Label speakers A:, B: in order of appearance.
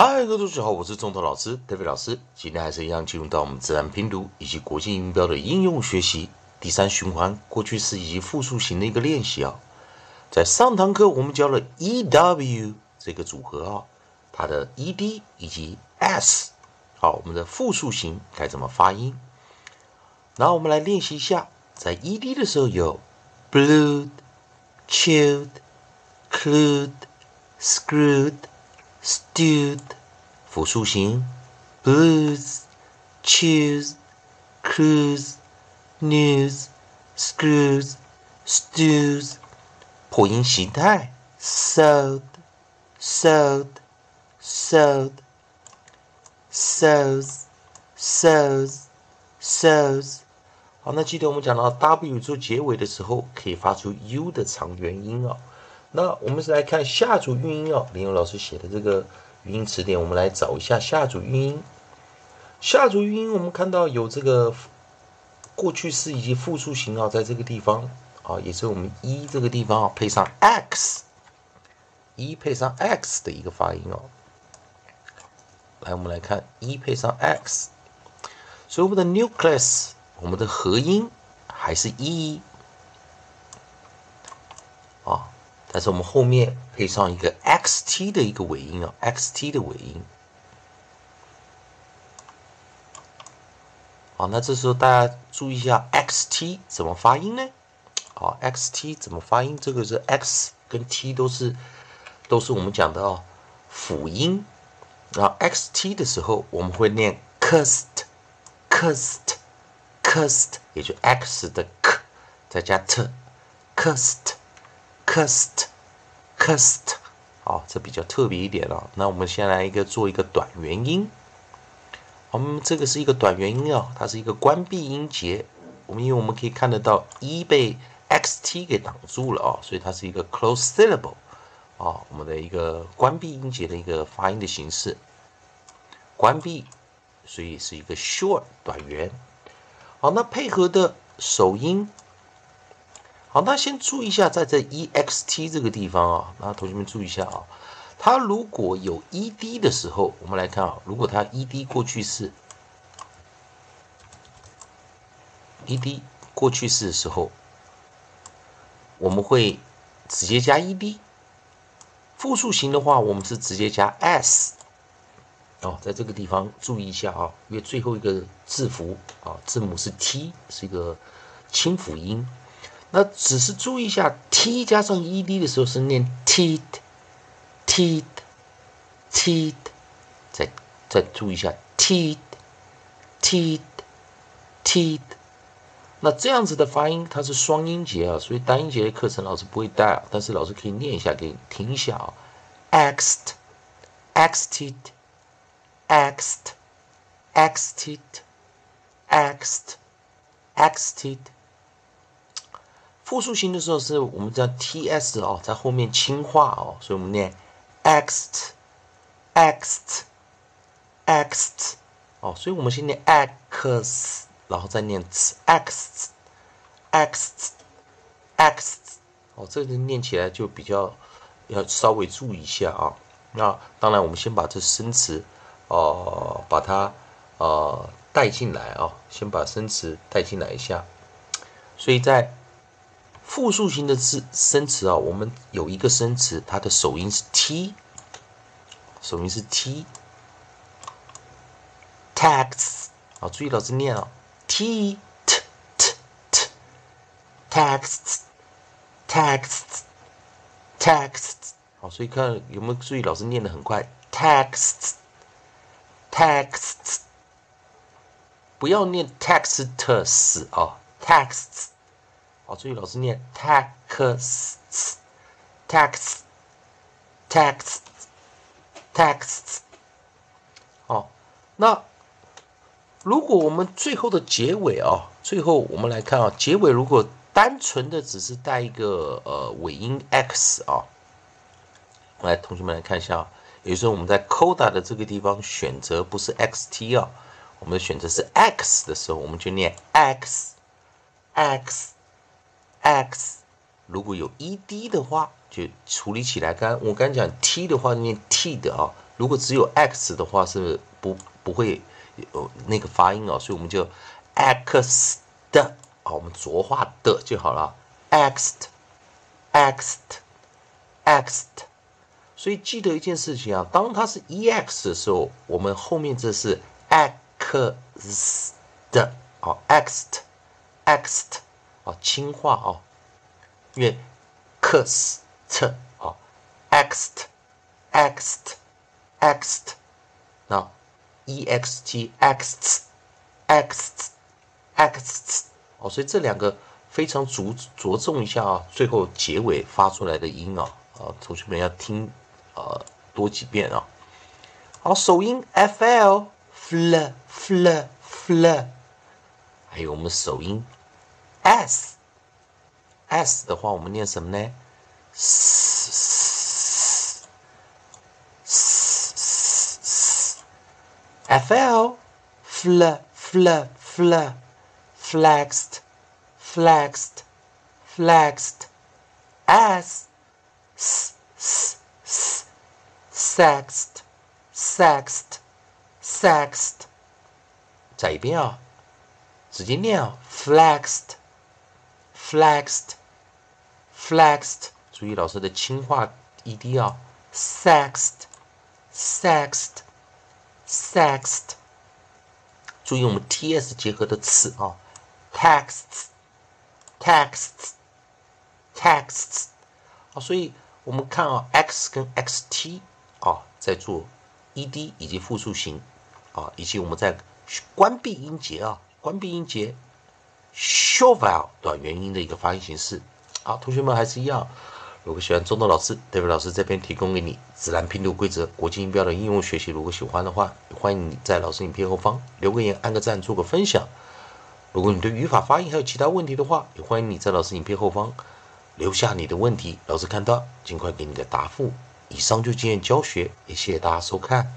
A: 嗨，各位同学好，我是中头老师特飞老师。今天还是一样进入到我们自然拼读以及国际音标的应用学习第三循环过去式以及复数型的一个练习啊。在上堂课我们教了 e w 这个组合啊，它的 e d 以及 s，好，我们的复数型该怎么发音？然后我们来练习一下，在 e d 的时候有 blued、chilled、clued、screwed。Stewed 复数型，blues, choose, cruise, news, screws, stews 破音形态，sold, sold, sold, sows, sows, sows。好，那记得我们讲到 W 做结尾的时候，可以发出 U 的长元音哦。那我们是来看下组韵音哦，林勇老师写的这个语音词典，我们来找一下下组韵音。下组韵音，我们看到有这个过去式以及复数型啊，在这个地方啊，也是我们一这个地方啊，配上 x，一配上 x 的一个发音哦。来，我们来看一配上 x，所以我们的 nucleus，我们的合音还是一啊。但是我们后面配上一个 x t 的一个尾音啊，x t 的尾音。好，那这时候大家注意一下 x t 怎么发音呢？好，x t 怎么发音？这个是 x 跟 t 都是都是我们讲的辅音。然后 x t 的时候，我们会念 cust，cust，cust，也就 x 的 k 再加 t，cust。cust，cust，好，这比较特别一点了。那我们先来一个做一个短元音。我们这个是一个短元音啊，它是一个关闭音节。我们因为我们可以看得到一被 xt 给挡住了啊，所以它是一个 close syllable 啊，我们的一个关闭音节的一个发音的形式。关闭，所以是一个 short 短元。好，那配合的首音。好，那先注意一下，在这 e x t 这个地方啊，那同学们注意一下啊，它如果有 e d 的时候，我们来看啊，如果它 e d 过去式，e d 过去式的时候，我们会直接加 e d；复数型的话，我们是直接加 s。哦，在这个地方注意一下啊，因为最后一个字符啊，字母是 t，是一个清辅音。那只是注意一下，t 加上 ed 的时候是念 teeth，teeth，teeth，再再注意一下 teeth，teeth，teeth。那这样子的发音它是双音节啊，所以单音节的课程老师不会带啊，但是老师可以念一下给你听一下啊，exed，exed，exed，exed，exed。复数型的时候是我们叫 t s 哦，在后面轻化哦，所以我们念 xtxtxt 哦，所以我们先念 x，然后再念 x，x，x，哦，这个念起来就比较要稍微注意一下啊。那当然，我们先把这生词哦，把它呃带进来啊，先把生词带进来一下。所以在复数型的字生词啊，我们有一个生词，它的首音是 t，首音是 t，tax 啊，注意老师念啊，t t t t，tax，tax，tax，好，所以看有没有注意老师念的很快，tax，tax，不要念 taxes 啊，tax。好，注意老师念 tax tax tax tax。哦，那如果我们最后的结尾啊，最后我们来看啊，结尾如果单纯的只是带一个呃尾音 x 啊，来，同学们来看一下，有时候我们在 coda 的这个地方选择不是 xt 啊，我们选择是 x 的时候，我们就念 x，x x，如果有 ed 的话，就处理起来。刚我刚讲 t 的话，念 t 的啊如果只有 x 的话，是不不会有那个发音哦，所以我们就 x 的，好，我们浊化的就好了，x，x，x。所以记得一件事情啊，当它是 ex 的时候，我们后面这是 x 的，好，x，x，啊，轻化啊，因为 x 啊，x，x，x，那，EXTXTXTX 哦，所以这两个非常着着重一下啊，最后结尾发出来的音啊，啊，同学们要听。呃，多几遍啊。好，首音 f l fl fl fl，还有我们首音 s s 的话，我们念什么呢？s s s f l fl fl fl flexed flexed flexed s s s Sexed, sexed, sexed，再一遍啊，直接念啊，flexed, flexed, flexed，注意老师的轻化 ed 啊，sexed, sexed, sexed，注意我们 ts 结合的词啊，texts, texts, texts，好，所以我们看啊，x 跟 xt。啊，在做 ed 以及复数型啊，以及我们在关闭音节啊，关闭音节 sh vowel 短元音的一个发音形式。好，同学们还是一样，如果喜欢中德老师德伟老师这边提供给你自然拼读规则、国际音标的应用学习。如果喜欢的话，欢迎你在老师影片后方留个言、按个赞、做个分享。如果你对语法、发音还有其他问题的话，也欢迎你在老师影片后方留下你的问题，老师看到尽快给你个答复。以上就今天教学，也谢谢大家收看。